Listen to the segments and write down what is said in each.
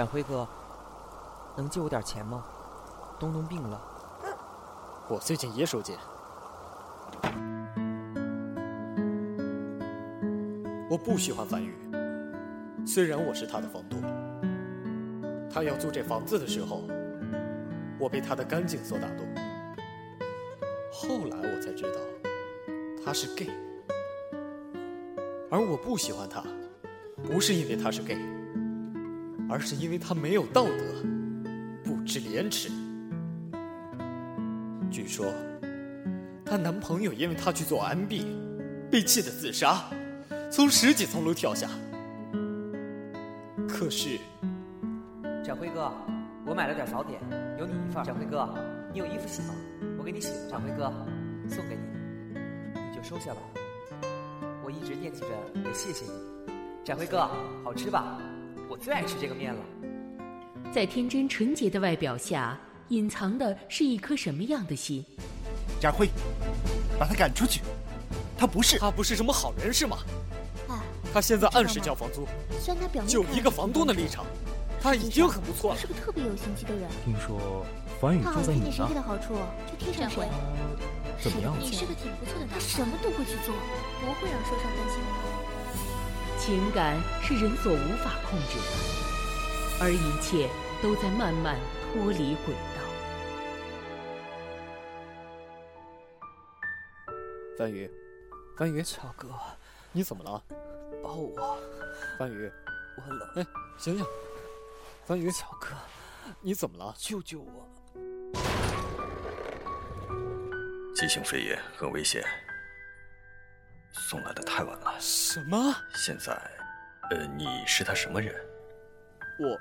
展辉哥，能借我点钱吗？东东病了。我最近也手贱。我不喜欢樊宇，虽然我是他的房东。他要租这房子的时候，我被他的干净所打动。后来我才知道，他是 gay。而我不喜欢他，不是因为他是 gay，而是因为他没有道德，不知廉耻。据说，她男朋友因为她去做 MB，被气得自杀，从十几层楼跳下。可是，展辉哥，我买了点早点，有你一份。展辉哥，你有衣服洗吗？我给你洗。展辉哥，送给你，你就收下吧。我一直惦记着，得谢谢你。展辉哥，好吃吧？我最爱吃这个面了。在天真纯洁的外表下。隐藏的是一颗什么样的心？展辉，把他赶出去！他不是他不是什么好人是吗？哎，他现在按时交房租，虽然他表面就一个房东的立场，他已经很不错了。是个特别有心机的人。听说樊宇住在你那，谁的好处就贴上谁。怎么样？你是个挺不错的，他什么都会去做，不会让受伤担心。情感是人所无法控制的，而一切都在慢慢脱离轨道。范宇，范宇，乔哥，你怎么了？抱我。范宇，我冷。哎，醒醒！范宇，乔哥，你怎么了？救救我！急性肺炎很危险，送来的太晚了。什么？现在，呃，你是他什么人？我，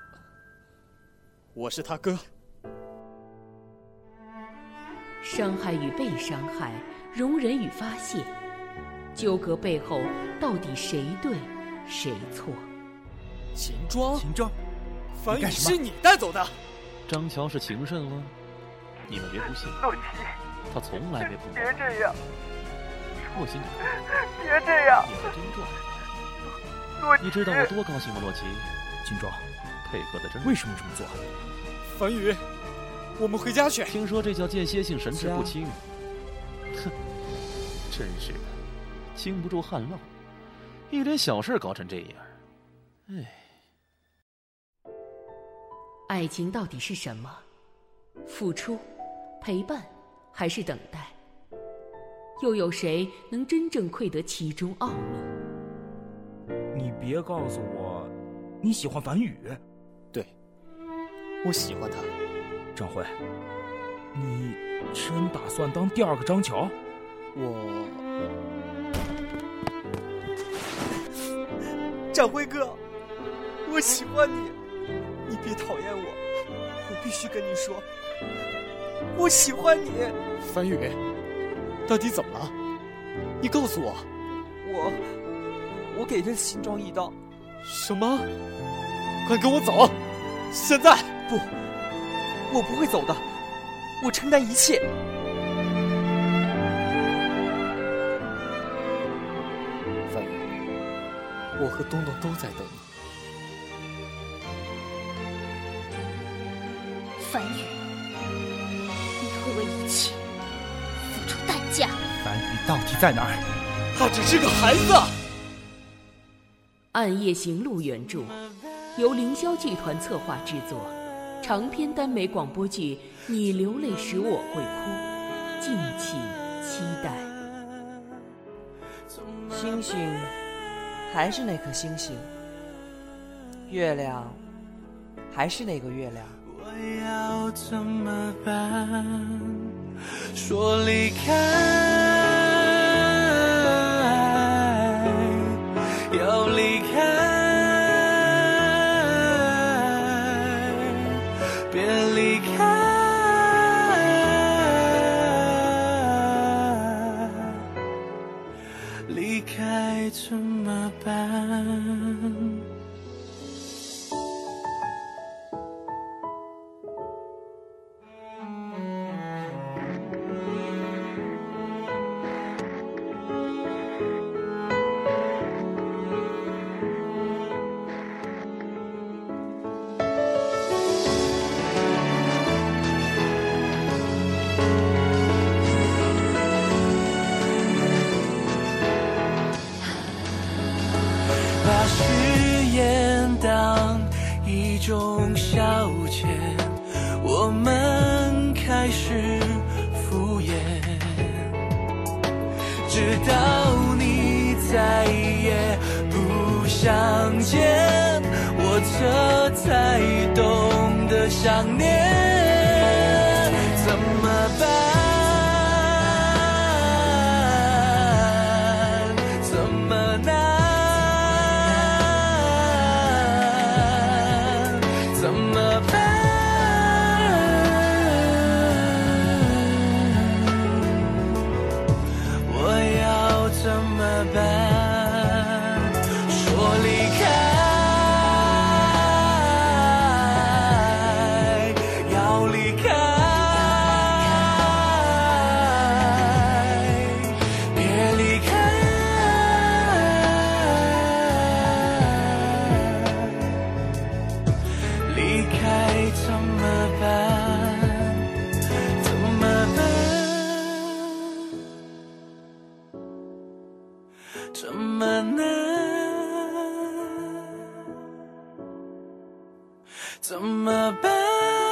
我是他哥。伤害与被伤害。容忍与发泄，纠葛背后到底谁对谁错？秦庄，秦庄，樊宇是你带走的？张乔是情圣了？你们别不信，洛奇，他从来没碰过。别这样，洛奇，你别这样，你还真壮。洛奇，你知道我多高兴吗？洛奇，金装，配合的真。为什么这么做？樊宇，我们回家去。听说这叫间歇性神志不清。哼，真是的，经不住旱涝，一点小事搞成这样，哎。爱情到底是什么？付出、陪伴，还是等待？又有谁能真正窥得其中奥秘？你别告诉我，你喜欢樊宇？对，我喜欢他。张辉，你。真打算当第二个张乔？我，展辉哥，我喜欢你，你别讨厌我，我必须跟你说，我喜欢你。樊宇，到底怎么了？你告诉我。我，我给他新装一刀。什么？快跟我走！现在不，我不会走的。我承担一切。范宇，我和东东都在等你。凡宇，你会为一切付出代价。樊宇到底在哪儿？他只是个孩子。《暗夜行路》原著，由凌霄剧团策划制作。长篇耽美广播剧《你流泪时我会哭》，敬请期待。星星还是那颗星星，月亮还是那个月亮。我要怎么办？说离开要离开别离开离开成中消遣，我们开始敷衍，直到你再也不想见，我这才懂得想念。怎么办？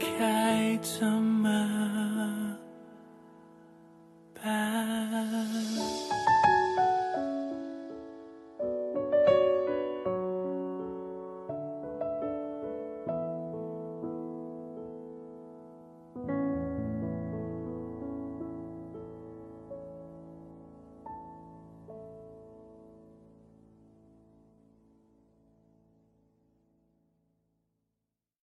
该怎么